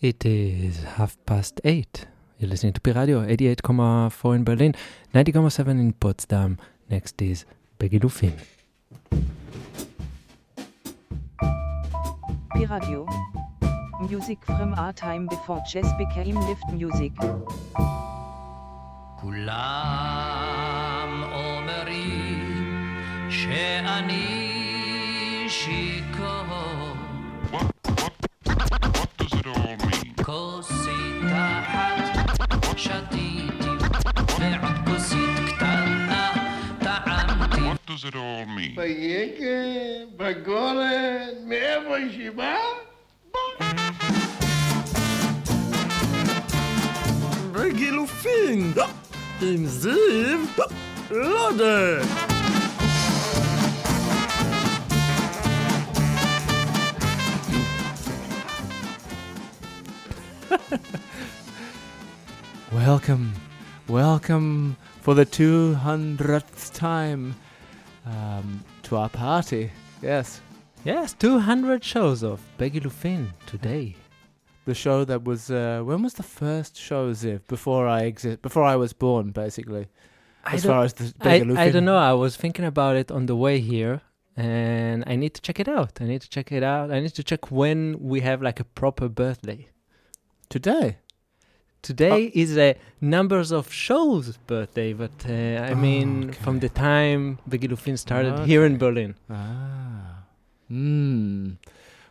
It is half past eight. You're listening to Pi Radio, 88.4 in Berlin, 90.7 in Potsdam. Next is Peggy Lufin. Pi Radio. Music from our time before jazz became lift music. כולם אומרים שאני שיכור שתיתי ועוד כוסית קטנה טעמתי What does it all mean? ביקב, בגולן, מאיפה היא? בגילופין, עם זיו לודה. Welcome, welcome for the 200th time um, to our party. Yes, Yes, 200 shows of Begilufin today. the show that was. Uh, when was the first show, Ziv? Before I exist, before I was born, basically. I As far as the I, Begilufin. I don't know. I was thinking about it on the way here, and I need to check it out. I need to check it out. I need to check when we have like a proper birthday. Today. Today Oh. is a numbers of shows birthday, but uh, I mean from okay. the time Begilufin started here in Berlin. Ah. Hmm.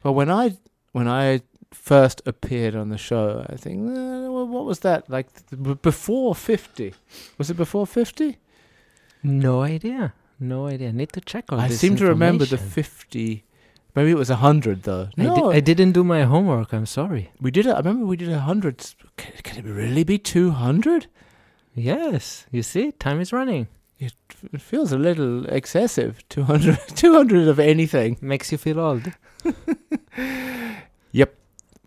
Well, when I when I first appeared on the show, I think uh, well, what was that like th- before fifty? Was it before fifty? No idea. No idea. I need to check all I seem to remember the fifty. Maybe it was a hundred though. I, No, di- I didn't do my homework. I'm sorry. we did it. I remember we did a hundred. Can, can it really be two hundred? Yes, you see, time is running. It, it feels a little excessive. 200, 200 of anything. Makes you feel old. Yep.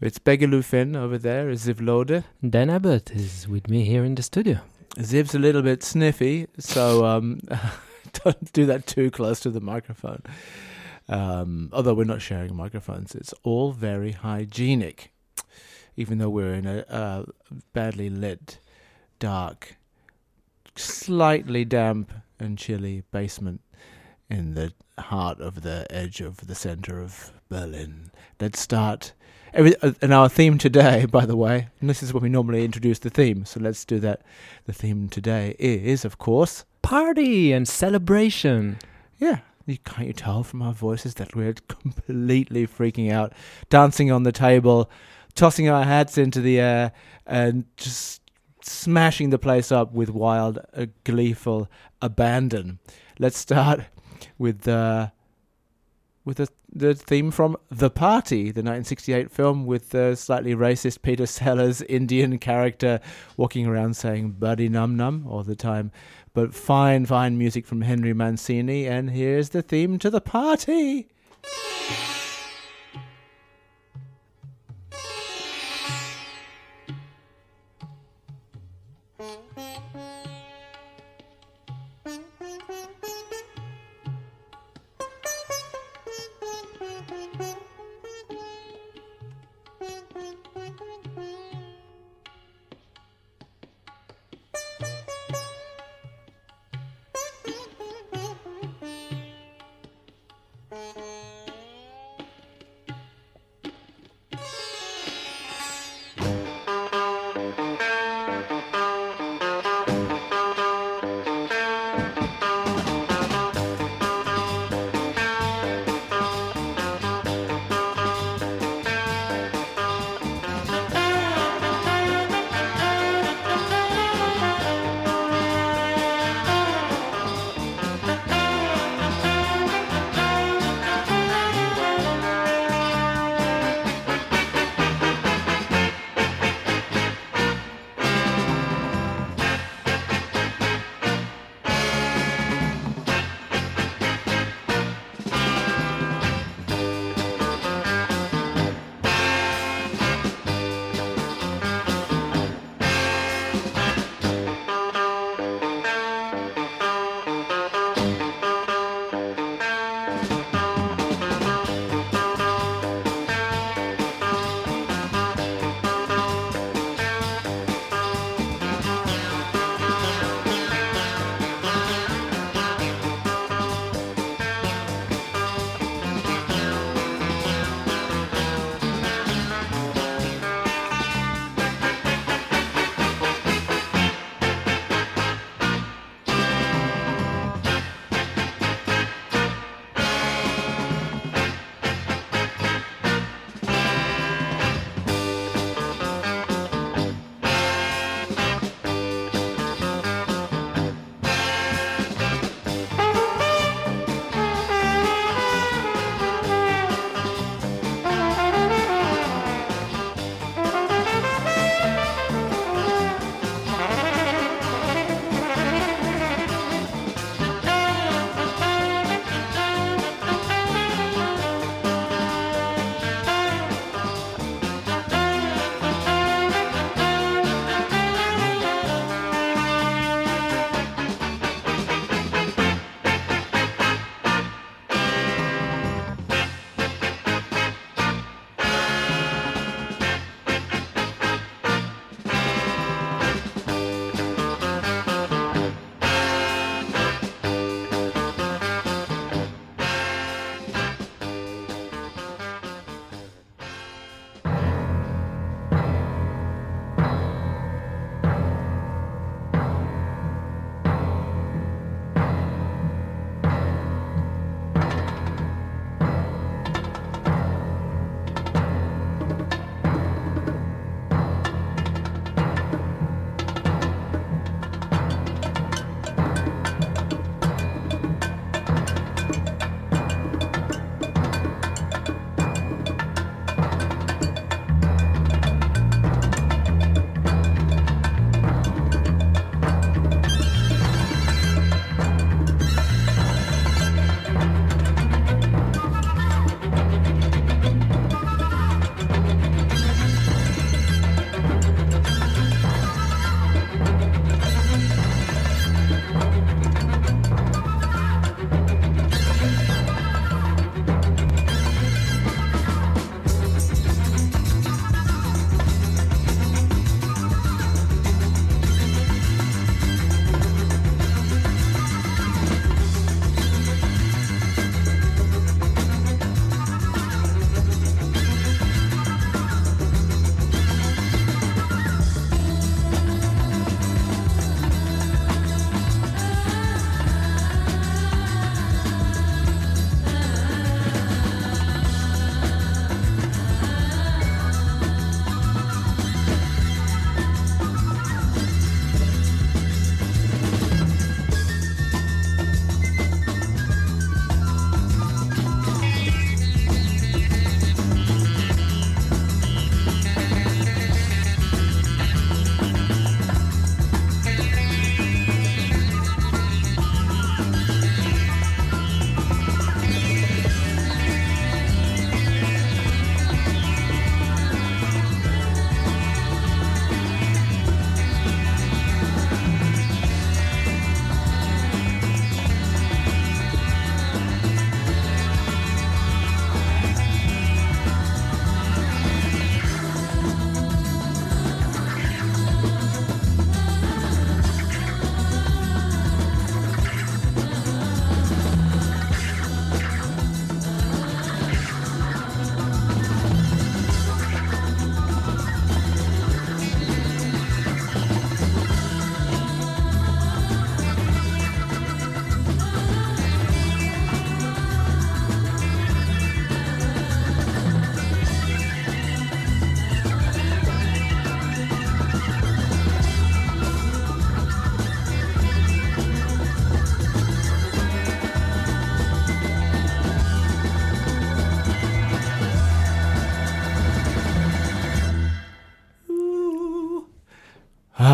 It's Begilufin over there, is Zivlode. Dan Abbott is with me here in the studio. Ziv's a little bit sniffy, so um, don't do that too close to the microphone. Um, although we're not sharing microphones, it's all very hygienic, even though we're in a uh, badly lit, dark, slightly damp and chilly basement in the heart of the edge of the center of Berlin. Let's start. Every, uh, and our theme today, by the way, and this is when we normally introduce the theme, so let's do that. The theme today is, of course, Party and celebration. yeah. Can't you tell from our voices that we're completely freaking out, dancing on the table, tossing our hats into the air, and just smashing the place up with wild, uh, gleeful abandon. Let's start with the with the the theme from The Party, the 1968 film with the slightly racist Peter Sellers Indian character walking around saying "buddy num num" all the time. But fine, fine music from Henry Mancini, and here's the theme to the party.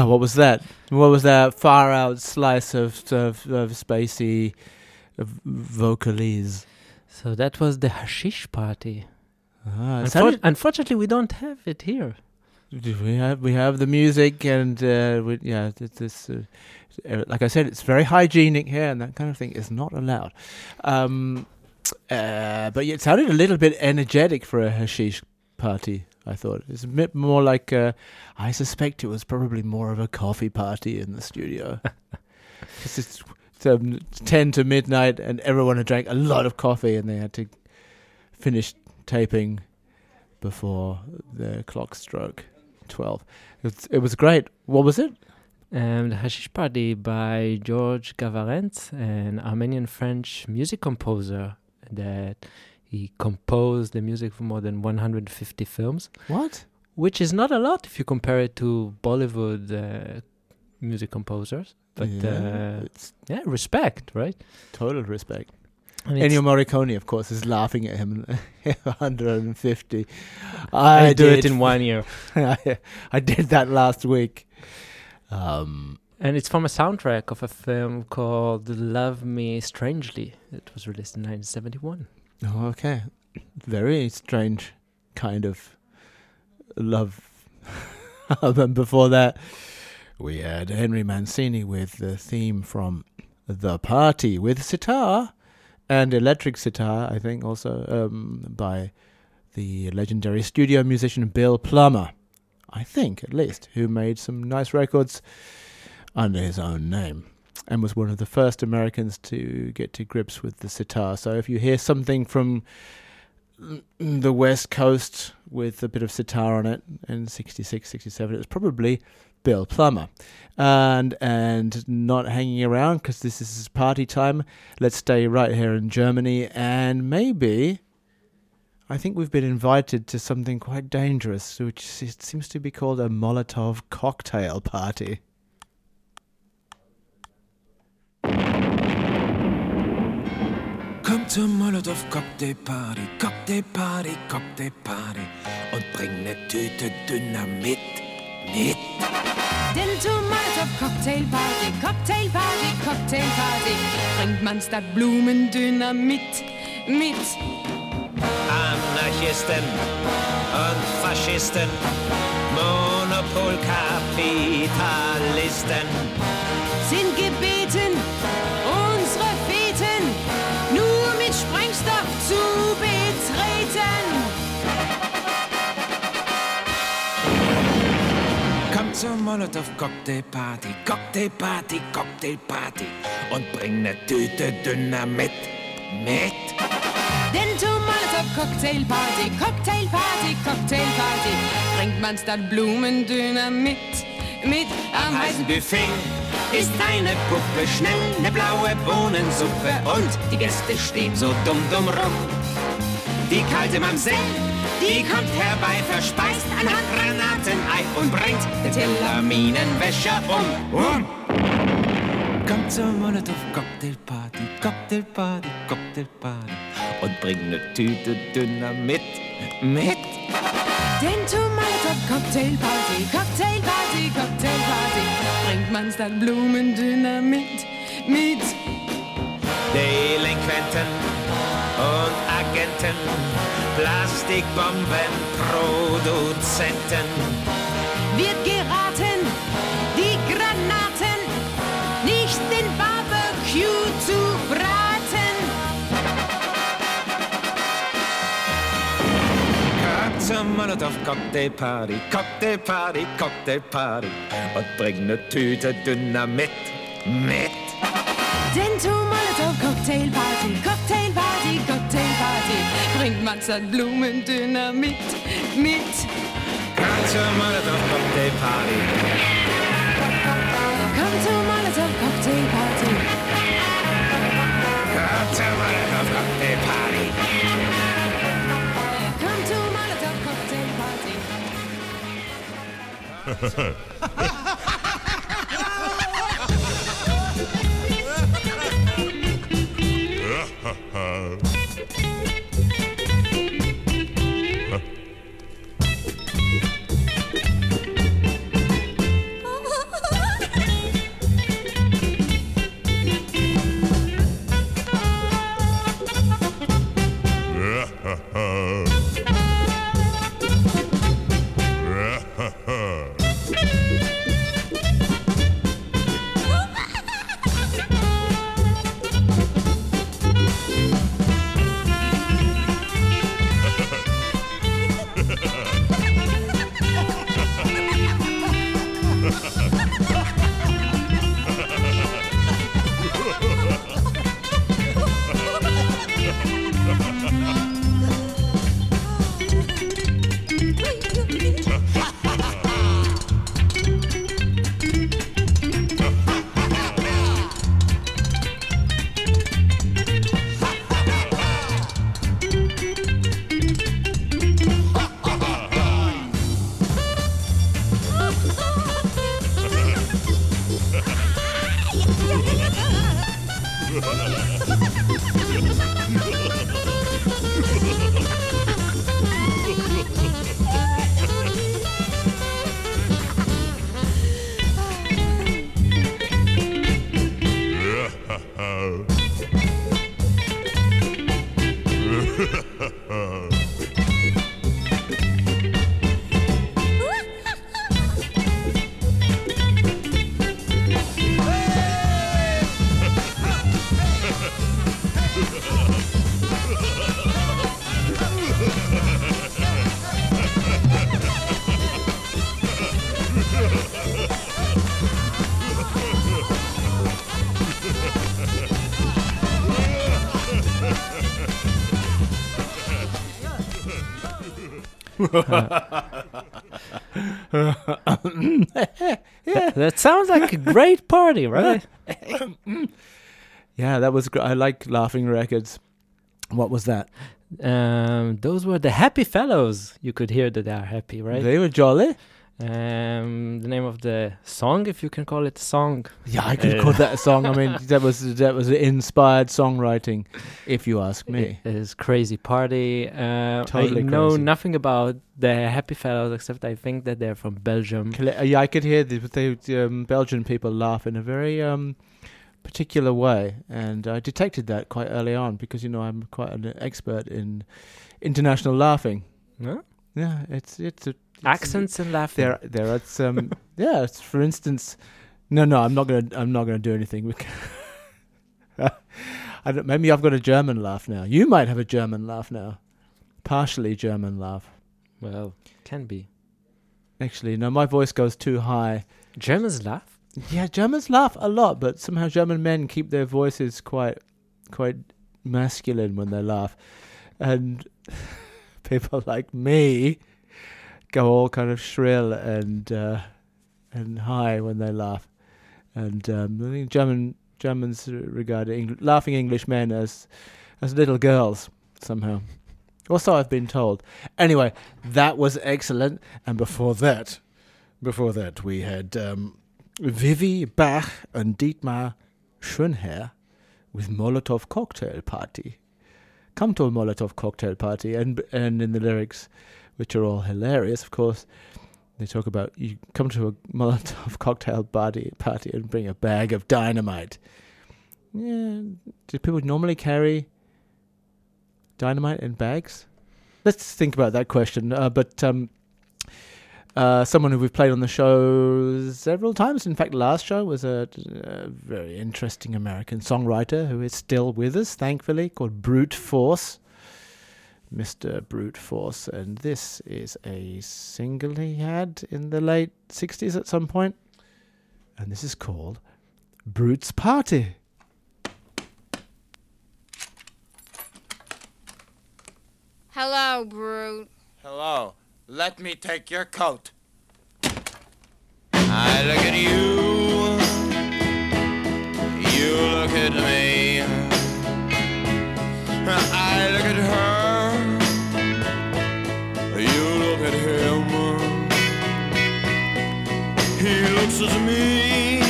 Ah, what was that? What was that far out slice of of, of spacey vocalese? So that was the hashish party. Ah, Unfor- unfortunately, we don't have it here. we have we have the music and uh, we, yeah, th- this. Uh, uh, like I said, it's very hygienic here, and that kind of thing is not allowed. Um, uh, but it sounded a little bit energetic for a hashish party. I thought it's a bit more like. Uh, I suspect it was probably more of a coffee party in the studio. it's, it's um, ten to midnight, and everyone had drank a lot of coffee, and they had to finish taping before the clock struck twelve. It was, it was great. What was it? Um, the Hashish Party by George Garvarentz, an Armenian French music composer that he composed the music for more than 150 films, What? which is not a lot if you compare it to Bollywood uh, music composers. But yeah, uh, yeah, respect, right? total respect. And Ennio Morricone, of course, is laughing at him. 150. I, I, do did it in one year. I, I did that last week. Um, And it's from a soundtrack of a film called Love Me Strangely. It was released in 1971. Okay, very strange kind of love. and before that, we had Henry Mancini with the theme from The Party with sitar and electric sitar, I think, also um, by the legendary studio musician Bill Plummer. I think, at least, who made some nice records under his own name and was one of the first Americans to get to grips with the sitar. So if you hear something from the West Coast with a bit of sitar on it in 66, 67, it's probably Bill Plummer. And and not hanging around because this is party time. Let's stay right here in Germany and maybe I think we've been invited to something quite dangerous, which seems to be called a Molotov cocktail party. Zur Molotov Cocktail Party, Cocktail Party, Cocktail Party und bring ne Tüte Dynamit mit. Denn zur Molotov Cocktail Party, Cocktail Party, Cocktail Party bringt man statt Blumendynamit mit. Anarchisten und Faschisten, Monopolkapitalisten. Zur Molotov Cocktail Party, Cocktail Party, Cocktail Party und bring ne Tüte Dynamit mit. Denn zur Molotov Cocktail Party, Cocktail Party, Cocktail Party bringt man statt Blumendynamit mit am heißen Buffet ist eine Puppe, schnell ne blaue Bohnensuppe und die Gäste stehen so dumm dumm rum. Die kalte Mamsell, die kommt herbei, verspeist ein Handgranatenei und bringt den Teller Minenwäscher um. um. Kommt zur Molotov Cocktail Party, Cocktail Party, Cocktail Party und bring ne Tüte Dynamit mit. Denn zur Molotov Cocktail Party, Cocktail Party, Cocktail Party bringt man statt Blumendynamit mit. Delinquenten und Agenten, Plastikbombenproduzenten. Wird geraten, die Granaten nicht in Barbecue zu braten. Komm zur Molotov Cocktail Party, Cocktail Party, Cocktail Party und bring ne Tüte Dynamit mit. Bringt man statt Blumendynamit mit. Komm zur Molotov Cocktail Party, Komm zur Molotov Cocktail Party. komm zur Molotov Cocktail Party. Komm zur Molotov Cocktail Party. That, that sounds like a great party, right? Yeah, that was. great. I like laughing records. What was that? um, those were the Happy Fellows. You could hear that they are happy, right? They were jolly. Um, the name of the song, if you can call it a song. Yeah, I could Uh, call that a song. I mean, that was that was inspired songwriting, if you ask me. It is Crazy Party. Uh, Totally I know crazy. nothing about the Happy Fellows except I think that they're from Belgium. Cla- Yeah, I could hear the, the um, Belgian people laugh in a very um, particular way, and I detected that quite early on because you know I'm quite an expert in international laughing. Yeah, it's it's it's a- Accents and laughing. there there are some yeah for instance no no i'm not gonna i'm not gonna do anything I don't, maybe i've got a german laugh now you might have a german laugh now partially german laugh Well, can be. actually no my voice goes too high Germans laugh? yeah germans laugh a lot but somehow german men keep their voices quite quite masculine when they laugh and people like me go all kind of shrill and uh, and high when they laugh, and um, I think German Germans regard Eng- laughing English men as as little girls somehow. Or so I've been told. Anyway, that was excellent. And before that, before that, we had um, Vivi Bach and Dietmar Schönherr with Molotov Cocktail Party. Come to a Molotov Cocktail Party, and and in the lyrics, which are all hilarious, of course, they talk about you come to a Molotov Cocktail Party party and bring a bag of dynamite. Yeah, do people normally carry dynamite in bags? Let's think about that question. Uh, but um, uh, someone who we've played on the show several times, in fact, last show was a, a very interesting American songwriter who is still with us, thankfully, called Brute Force. Mr. Brute Force, and this is a single he had in the late 60s at some point, and this is called Brute's Party. Hello, Brute. Hello. Let me take your coat. I look at you. You look at me. Looks at me.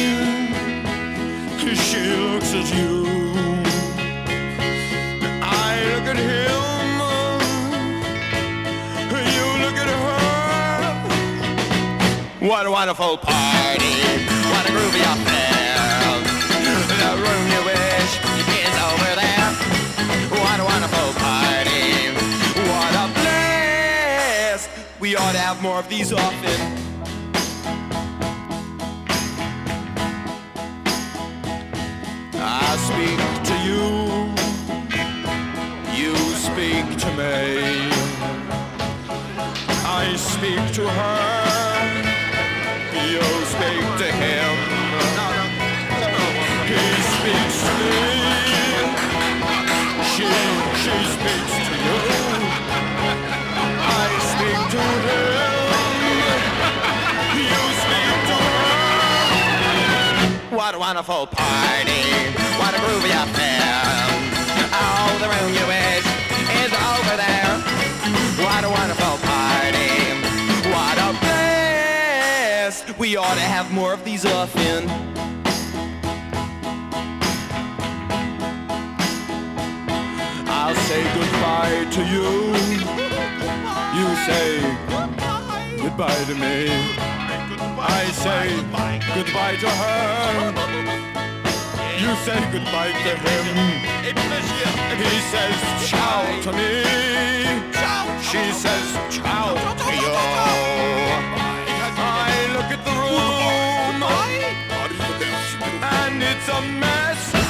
She looks at you. I look at him. You look at her. What a wonderful party. What a groovy affair. The room you wish is over there. What a wonderful party. What a. We We ought to have more of these often. Speak to you, you speak to me. I speak to her, wonderful party, what a groovy affair. Oh, the room you wish is over there. What a wonderful party, what a blast. We ought to have more of these often. I'll say goodbye to you. You say goodbye to me. I say goodbye to her. You say goodbye to him. He says ciao to me. She says ciao to you. I look at the room and it's a mess.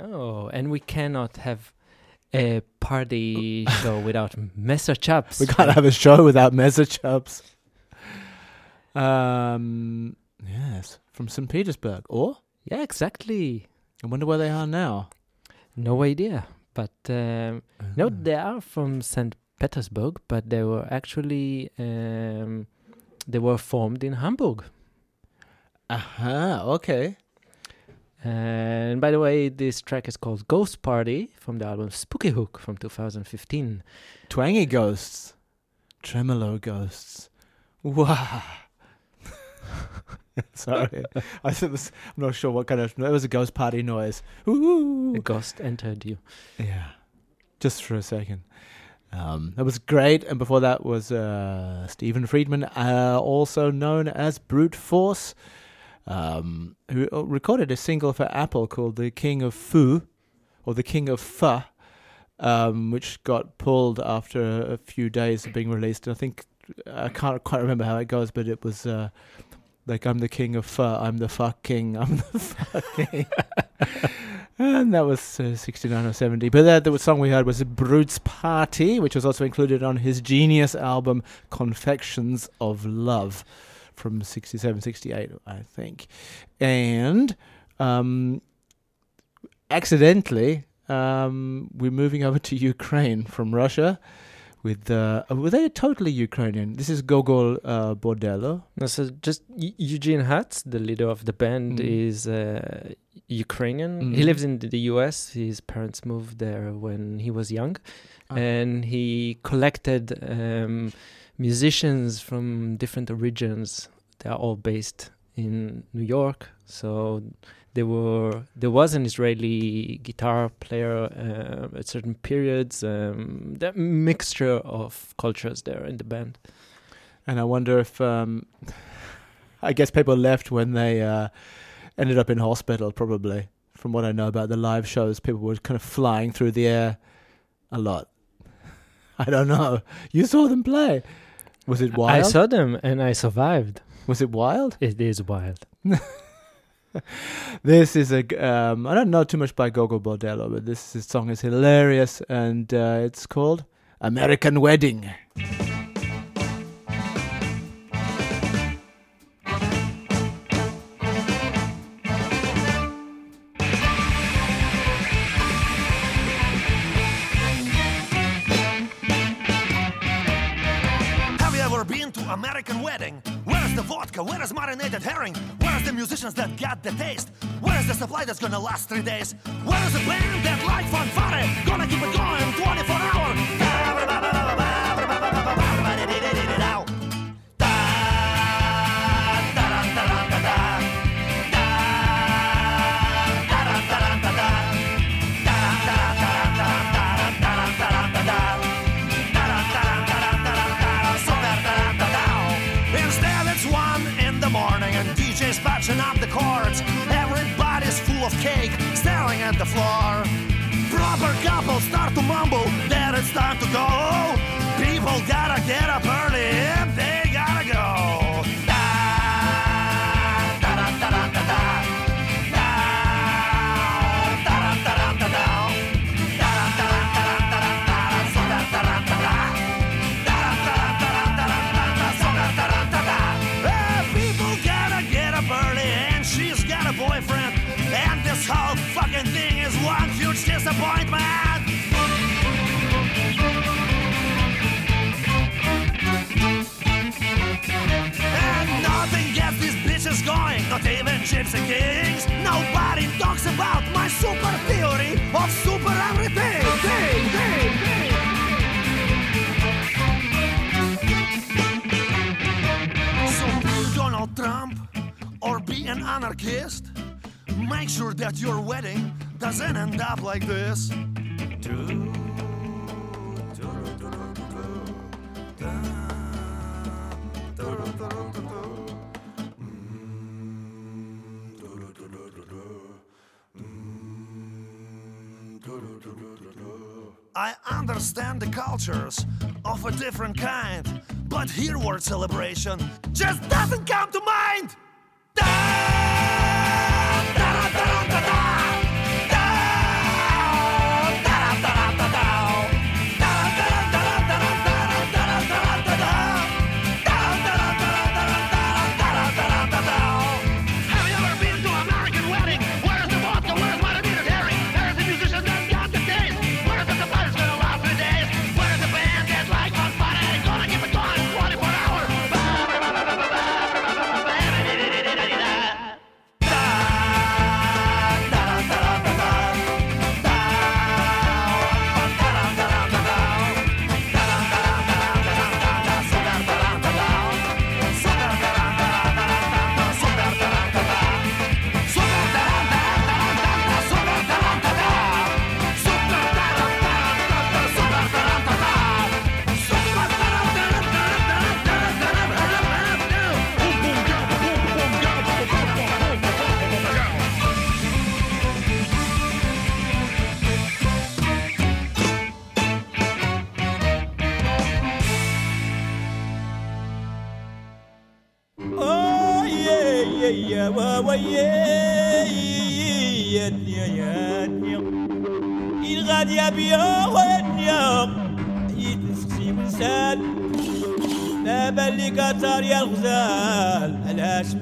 Oh, and we cannot have a party show without Messer Chups. We can't have a show without Messer Chups. Um, yes, from St. Petersburg. Or? Yeah, exactly. I wonder where they are now. No idea. But um, no, they are from St. Petersburg, but they were actually um, they were formed in Hamburg. Aha, okay. And by the way, this track is called Ghost Party from the album Spooky Hook from 2015. Twangy ghosts. Tremolo ghosts. Wow. Sorry. I said this, I'm not sure what kind of. It was a ghost party noise. Ooh. A ghost entered you. Yeah. Just for a second. Um, that was great. And before that was uh, Stephen Friedman, uh, also known as Brute Force, um, who uh, recorded a single for Apple called The King of Fu, or The King of Pho, um, which got pulled after a few days of being released. I think, I can't quite remember how it goes, but it was. Uh, like I'm the king of pho, I'm the fuck king, I'm the fuck king. and that was uh, 69 or 70. But that the song we heard was Brute's Party, which was also included on his genius album Confections of Love from 67, 68, I think. And um, accidentally, um, we're moving over to Ukraine from Russia. With uh, were they totally Ukrainian? This is Gogol uh, Bordello. No, so just Eu- Eugene Hütz, the leader of the band, Mm. is uh, Ukrainian. Mm. He lives in the U.S. His parents moved there when he was young, Ah. and he collected um, musicians from different regions. They are all based in New York, so there were there was an Israeli guitar player uh, at certain periods. Um, that mixture of cultures there in the band. And I wonder if, um, I guess people left when they uh, ended up in hospital, probably. From what I know about the live shows, people were kind of flying through the air a lot. I don't know. You saw them play. Was it wild? I saw them and I survived. Was it wild? It is wild. This is a. g- Um, I don't know too much by Gogol Bordello, but this, this song is hilarious, and uh, it's called "American Wedding." Marinated herring? Where is the musicians that got the taste? Where is the supply that's gonna last three days? Where is the band that like fanfare? Gonna keep it going 24 hour. Cake, staring at the floor. Proper couples start to mumble that it's time to go. People gotta get up early, Gypsy Kings. Nobody talks about my super theory of super everything. Thing, thing, thing. So Donald Trump or be an anarchist. Make sure that your wedding doesn't end up like this. I understand the cultures of a different kind, but here word celebration just doesn't come to mind. Have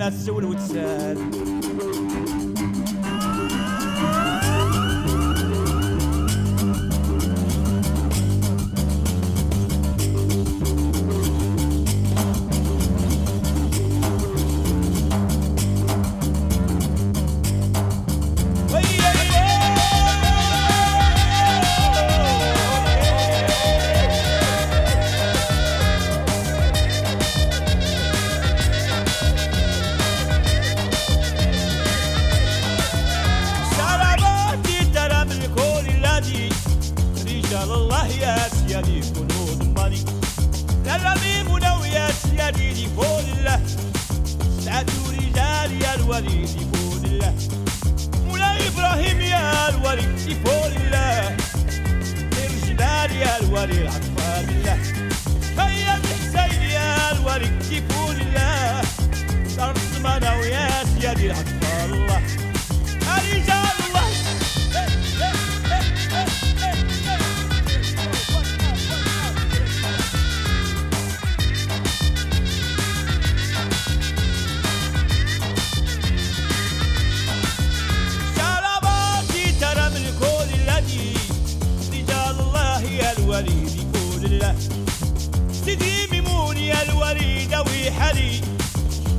السول وتساد الوليد يقول له سيدي ميمون يا الوليد ويحلي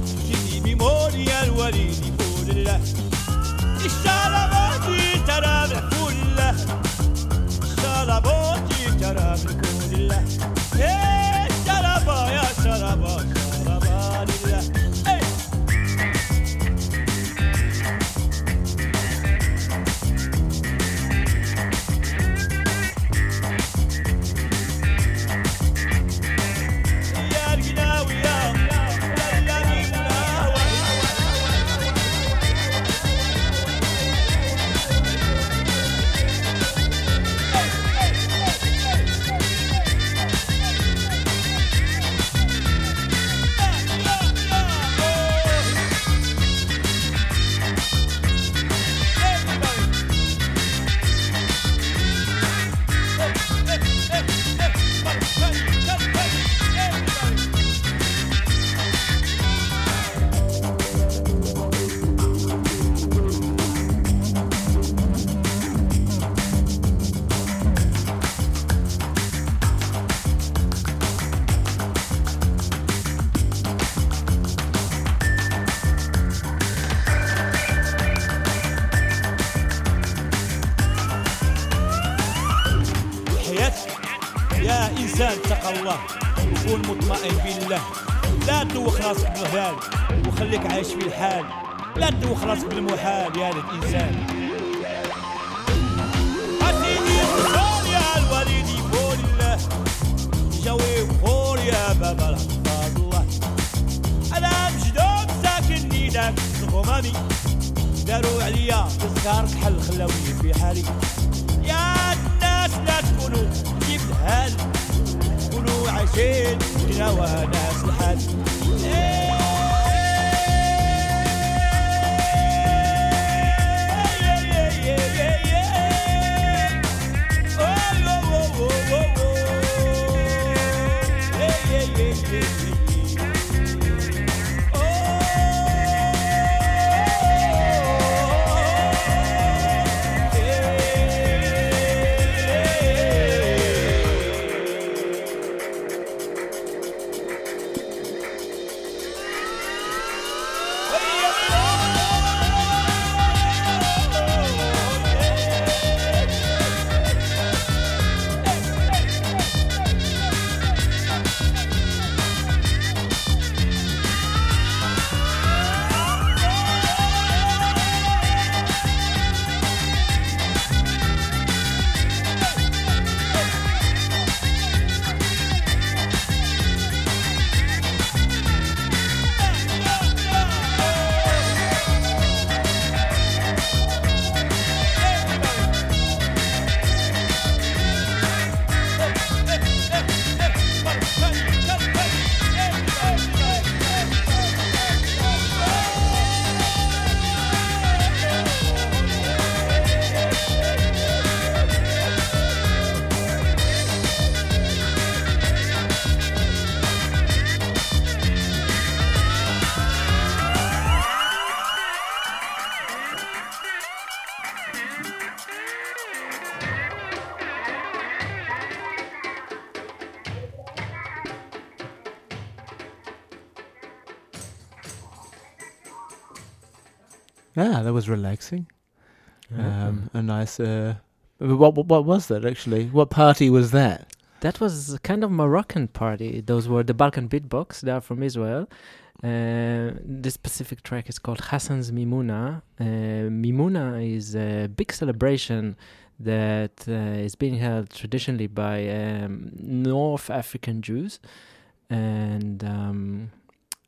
سيدي ميمون يا الوليد يقول له الشارع بوتي ترى كله الشارع بوتي ترى كله إيه، يا شرابا يا شرابا الحال لا تدوخ راسك بالمحال يا الإنسان. أسيدي وصول يا الوليد يقول الله جوي وخور يا بابا الحفاظ الله. أنا مجدود ساكن نيدك الغمامي. داروا عليا تذكار كحل خلاوني في حالي. يا الناس لا تكونوا كيف الحال كونوا عايشين كنا وناس الحال Ah, that was relaxing. Um, a nice. Uh, what, what what was that actually? What party was that? That was a kind of Moroccan party. Those were the Balkan beatbox. They are from Israel. Uh, this specific track is called Hassan's Mimuna. Uh, Mimuna is a big celebration that uh, is being held traditionally by um, North African Jews, and um,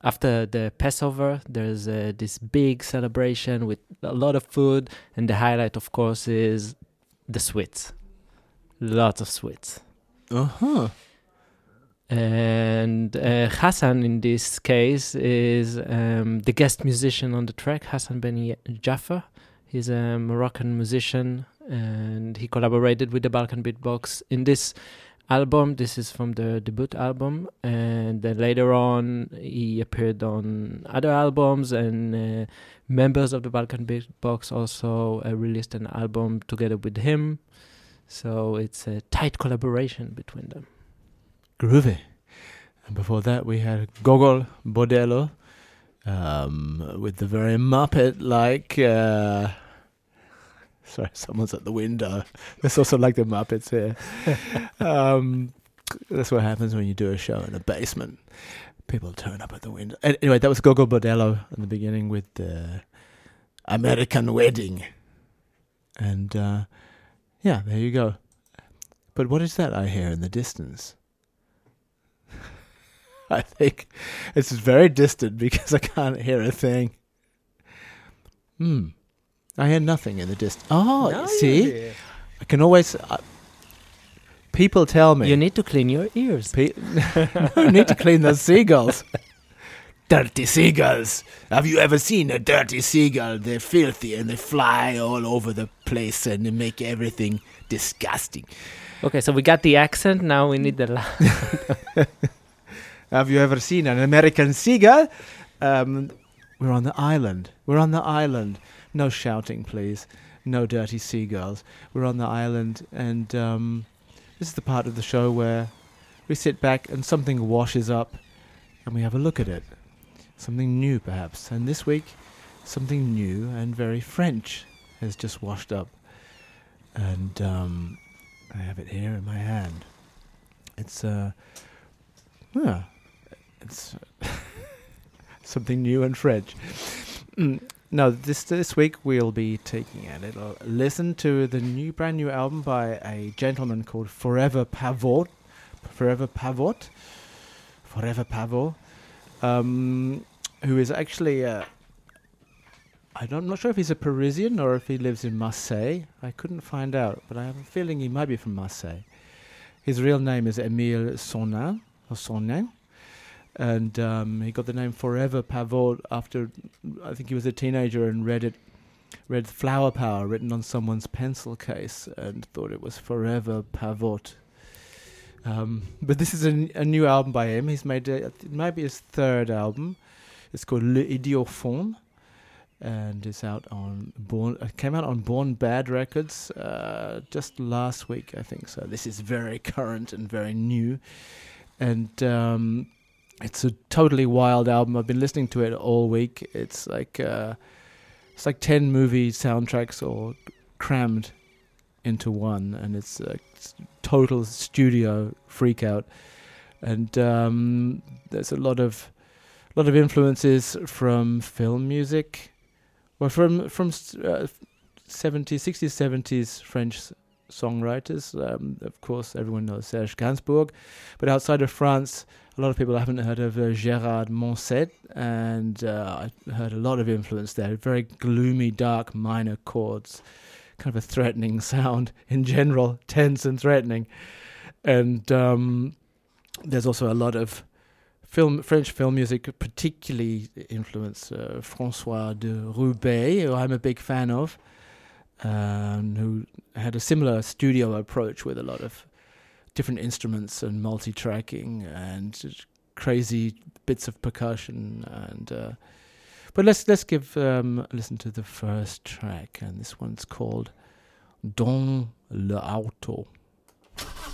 after the Passover, there's uh, this big celebration with a lot of food, and the highlight, of course, is the sweets. Lots of sweets. Uh huh. And uh, Hassan, in this case, is um, the guest musician on the track, Hassan Ben Jaffer. He's a Moroccan musician and he collaborated with the Balkan Beatbox in this album. This is from the debut album. And then later on, he appeared on other albums, and uh, members of the Balkan Beatbox also uh, released an album together with him. So it's a tight collaboration between them. Groovy. And before that, we had Gogol Bordello um, with the very Muppet like. Uh, sorry, someone's at the window. It's also like the Muppets here. um, that's what happens when you do a show in a basement. People turn up at the window. Anyway, that was Gogol Bordello in the beginning with the American Wedding. And uh, yeah, there you go. But what is that I hear in the distance? I think it's very distant because I can't hear a thing. Hmm. I hear nothing in the distance. Oh, No, see? I can always. Uh, people tell me. You need to clean your ears. Pe- you need to clean those seagulls. dirty seagulls. Have you ever seen a dirty seagull? They're filthy and they fly all over the place and they make everything disgusting. Okay, so we got the accent. Now we need the. La- Have you ever seen an American seagull? Um, we're on the island. We're on the island. No shouting, please. No dirty seagulls. We're on the island, and um, this is the part of the show where we sit back and something washes up, and we have a look at it. Something new, perhaps. And this week, something new and very French has just washed up, and um, I have it here in my hand. It's uh, yeah, it's something new and French. Mm, no, this this week we'll be taking a little listen to the new, brand new album by a gentleman called Forever Pavot, Forever Pavot, Forever Pavot, um, who is actually. Uh, I don't, I'm not sure if he's a Parisian or if he lives in Marseille. I couldn't find out, but I have a feeling he might be from Marseille. His real name is Emile Sornin, or Sonin, and um, he got the name Forever Pavot after I think he was a teenager and read it, read Flower Power written on someone's pencil case and thought it was Forever Pavot. Um, but this is a, new album by him. He's made a, it might be his third album. It's called L'Idiophone and it's out on Born. It came out on Born Bad Records uh, just last week, I think. So this is very current and very new, and um, it's a totally wild album. I've been listening to it all week. It's like uh, it's like ten movie soundtracks all crammed into one, and it's a total studio freakout. And um, there's a lot of lot of influences from film music, well, from from uh, 70s, 60s, 70s French songwriters. Um, of course, everyone knows Serge Gainsbourg, but outside of France, a lot of people haven't heard of uh, Gérard Manset, and uh, I heard a lot of influence there. Very gloomy, dark minor chords, kind of a threatening sound in general, tense and threatening. And um, there's also a lot of film French film music, particularly influenced uh, François de Roubaix, who I'm a big fan of, um, who had a similar studio approach with a lot of different instruments and multi-tracking and crazy bits of percussion and. Uh, but let's let's give um, listen to the first track, and this one's called Dans le Thank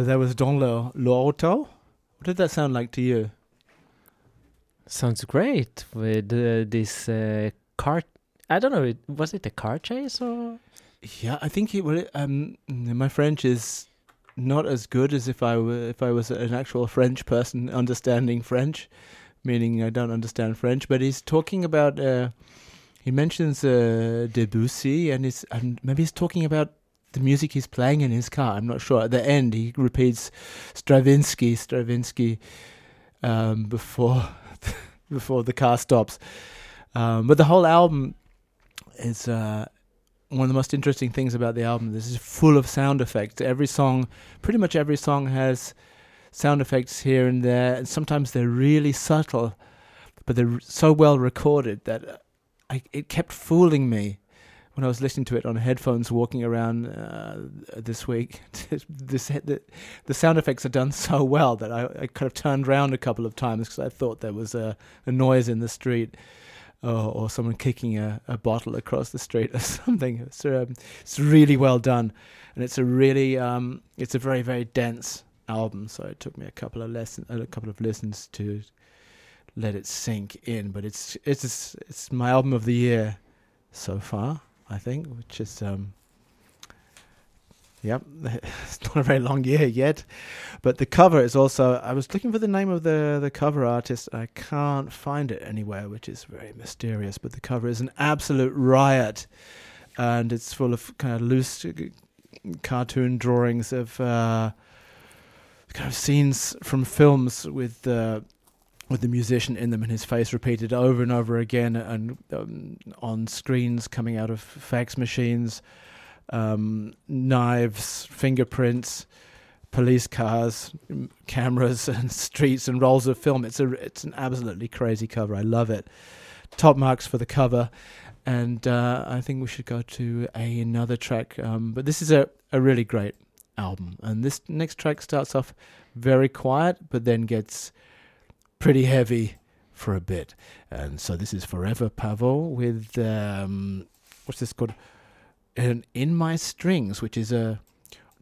So that was Don Le L'Auto. What did that sound like to you? Sounds great with uh, this uh, car. I don't know. It, was it a car chase or? Yeah, I think it. Well, um, my French is not as good as if I were if I was an actual French person understanding French, meaning I don't understand French. But he's talking about. Uh, he mentions uh, Debussy, and he's and maybe he's talking about the music he's playing in his car. I'm not sure. At the end, he repeats Stravinsky, Stravinsky, um, before before the car stops. Um, but the whole album is uh, one of the most interesting things about the album. This is full of sound effects. Every song, pretty much every song, has sound effects here and there, and sometimes they're really subtle, but they're so well recorded that uh, I, it kept fooling me when I was listening to it on headphones walking around uh, this week. this the, the sound effects are done so well that I, I kind of turned around a couple of times because I thought there was a, a noise in the street. Or, or someone kicking a, a bottle across the street or something. It's, um, it's really well done, and it's a really um, it's a very very dense album. So it took me a couple of lessons, a couple of listens to let it sink in. But it's it's it's my album of the year so far. I think, which is um, yep, it's not a very long year yet, but the cover is also. I was looking for the name of the the cover artist. I can't find it anywhere, which is very mysterious. But the cover is an absolute riot, and it's full of kind of loose uh, cartoon drawings of uh, kind of scenes from films with. Uh, with the musician in them and his face repeated over and over again and um, on screens coming out of fax machines, um, knives, fingerprints, police cars, cameras, and streets and rolls of film. It's a it's an absolutely crazy cover. I love it. Top marks for the cover, and uh, I think we should go to a, another track. Um, but this is a, a really great album, and this next track starts off very quiet, but then gets pretty heavy for a bit. And so this is Forever Pavot with um, what's this called? An In My Strings, which is a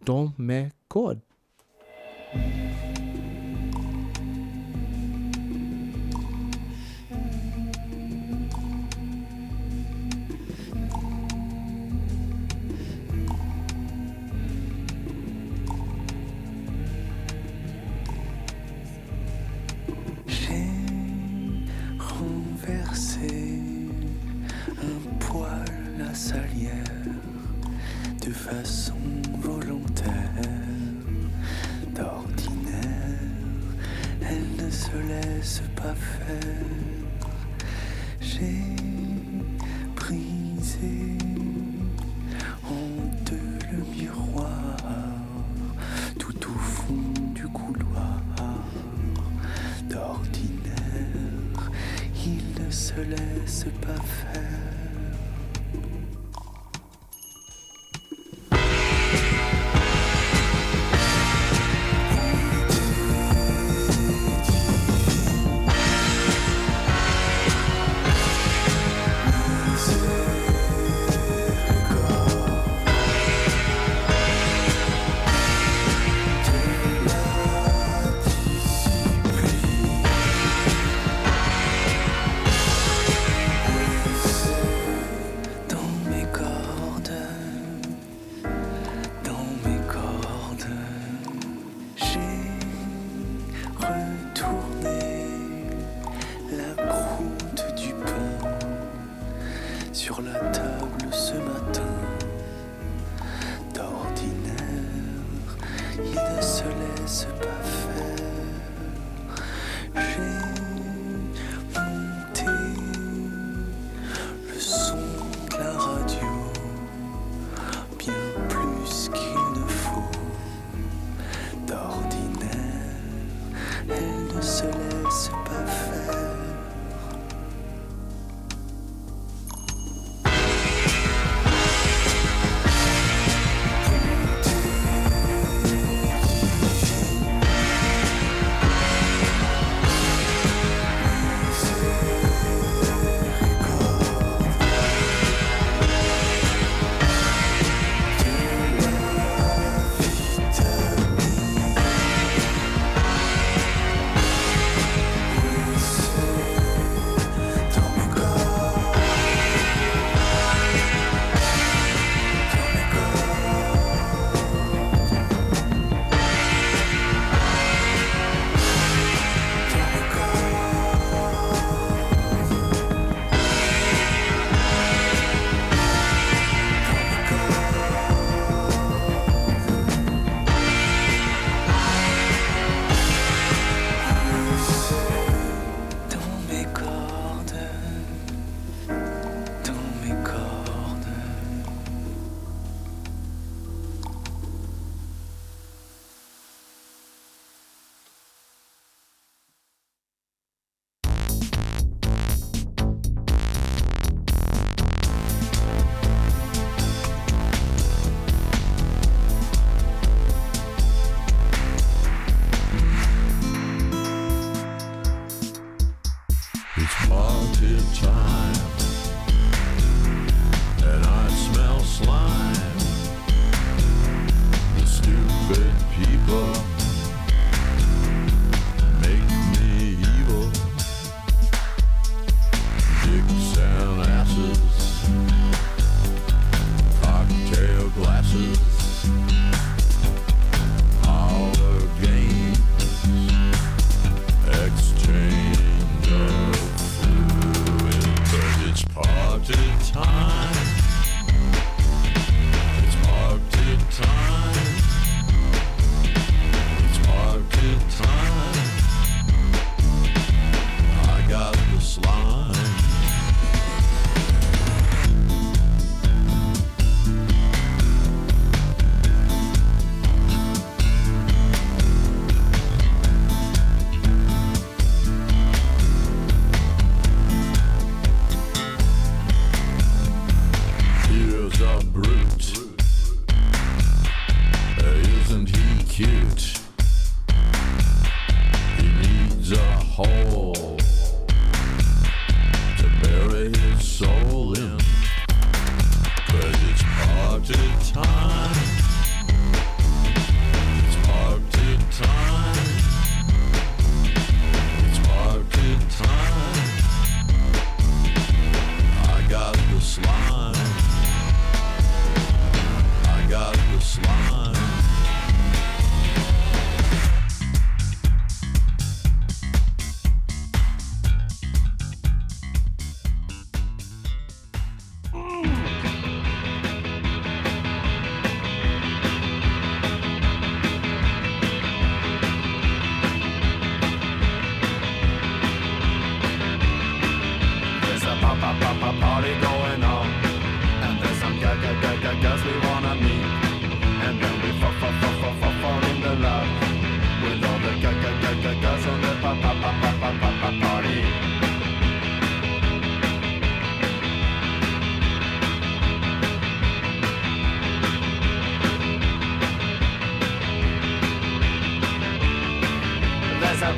Dans mes cordes. Laisse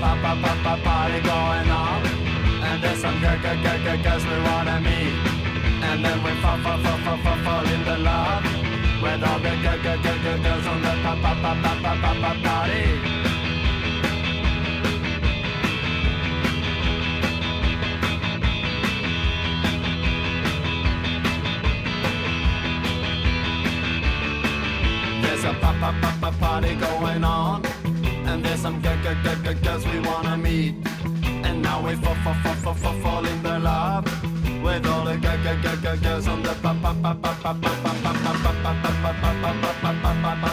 party going on. And there's some g- g- g- g- girls we wanna meet. And then we fall, fall, fall, fall, fall, fall in the love with all the g- g- g- g- girls on the pop, pop, pop, pop, pop, pop, pop party. There's a pop, pop, pop, pop party going on. And there's some girls we wanna meet. And now we fall, fall, fall, fall, fall, fall in the love with all the girls on the pop, pop, pop, pop, pop, pop, pop, pop, pop, pop, pop, pop, pop, pop, pop, pop, pop,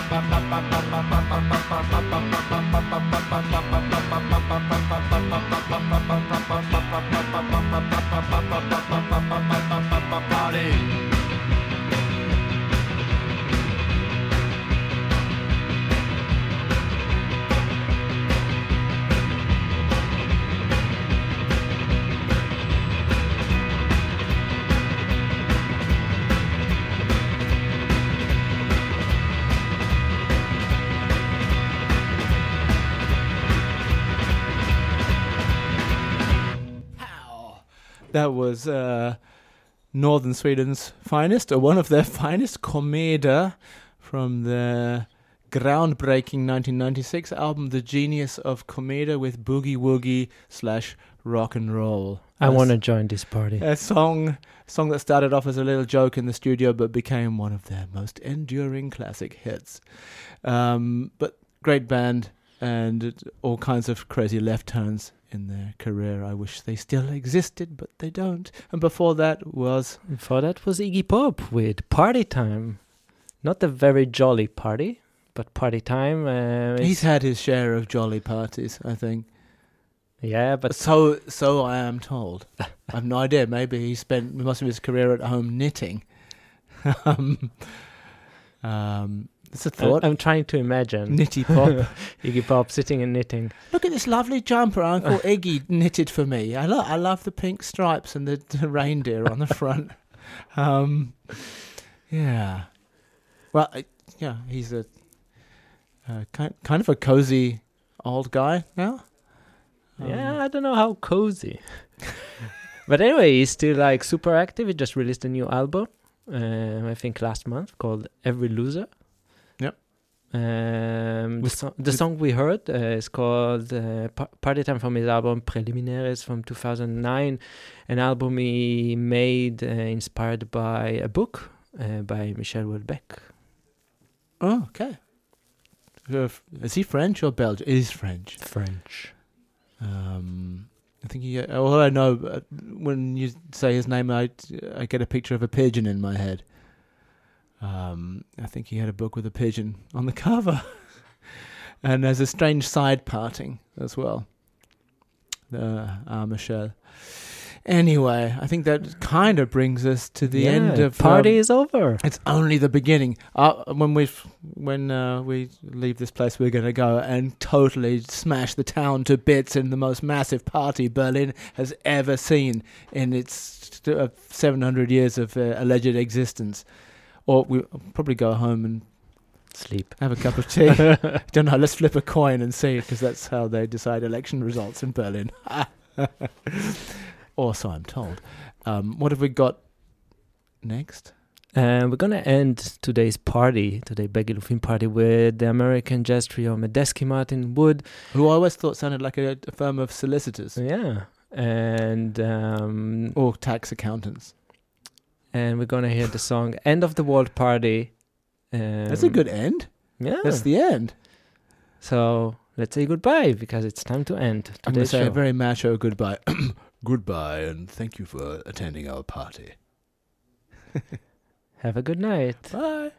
That was uh, northern Sweden's finest, or one of their finest, Komeda, from the groundbreaking 1996 album, The Genius of Komeda, with Boogie Woogie slash rock and roll. I want to join this party. A song, song that started off as a little joke in the studio, but became one of their most enduring classic hits. Um, but great band and all kinds of crazy left turns in their career. I wish they still existed, but they don't. And before that was Before that was Iggy Pop with Party Time. Not a very jolly party, but Party Time. Uh, he's had his share of jolly parties, I think. Yeah, but so so I am told. I've no idea. Maybe he spent most of his career at home knitting. um, um, it's a I'm, thought. I'm trying to imagine Nitty Pop. Iggy Pop sitting and knitting. Look at this lovely jumper Uncle Iggy knitted for me. I love I love the pink stripes and the, the reindeer on the front. Um, yeah. Well, I, yeah, he's a uh, kind kind of a cozy old guy now. Um, yeah, I don't know how cozy. but anyway, he's still like super active. He just released a new album, um, I think last month, called Every Loser. Um, the, so- the song we heard uh, is called uh, Pa- Party Time from his album Preliminaries from 2009, an album he made uh, inspired by a book uh, by Michel Houellebecq. Oh, okay. Is he French or Belgian? He's French. French. Um, I think he. Although I know uh, when you say his name, I I get a picture of a pigeon in my head. Um, I think he had a book with a pigeon on the cover, and there's a strange side parting as well. Uh, uh, Michelle. Anyway, I think that kind of brings us to the Yeah, end of party um, is over. It's only the beginning. Uh, when we when uh, we leave this place, we're going to go and totally smash the town to bits in the most massive party Berlin has ever seen in its uh, 700 years of uh, alleged existence. Or we will probably go home and sleep, have a cup of tea. Don't know. Let's flip a coin and see, because that's how they decide election results in Berlin. or so I'm told. Um, what have we got next? And we're gonna end today's party, today Begilufin party, with the American jazz trio Medeski Martin Wood. Who I always thought sounded like a, a firm of solicitors. Yeah. And um, or tax accountants. And we're gonna hear the song "End of the World Party." Um, That's a good end. Yeah, That's the end. So let's say goodbye because it's time to end I'm to say show. a very macho goodbye. goodbye, and thank you for attending our party. Have a good night. Bye.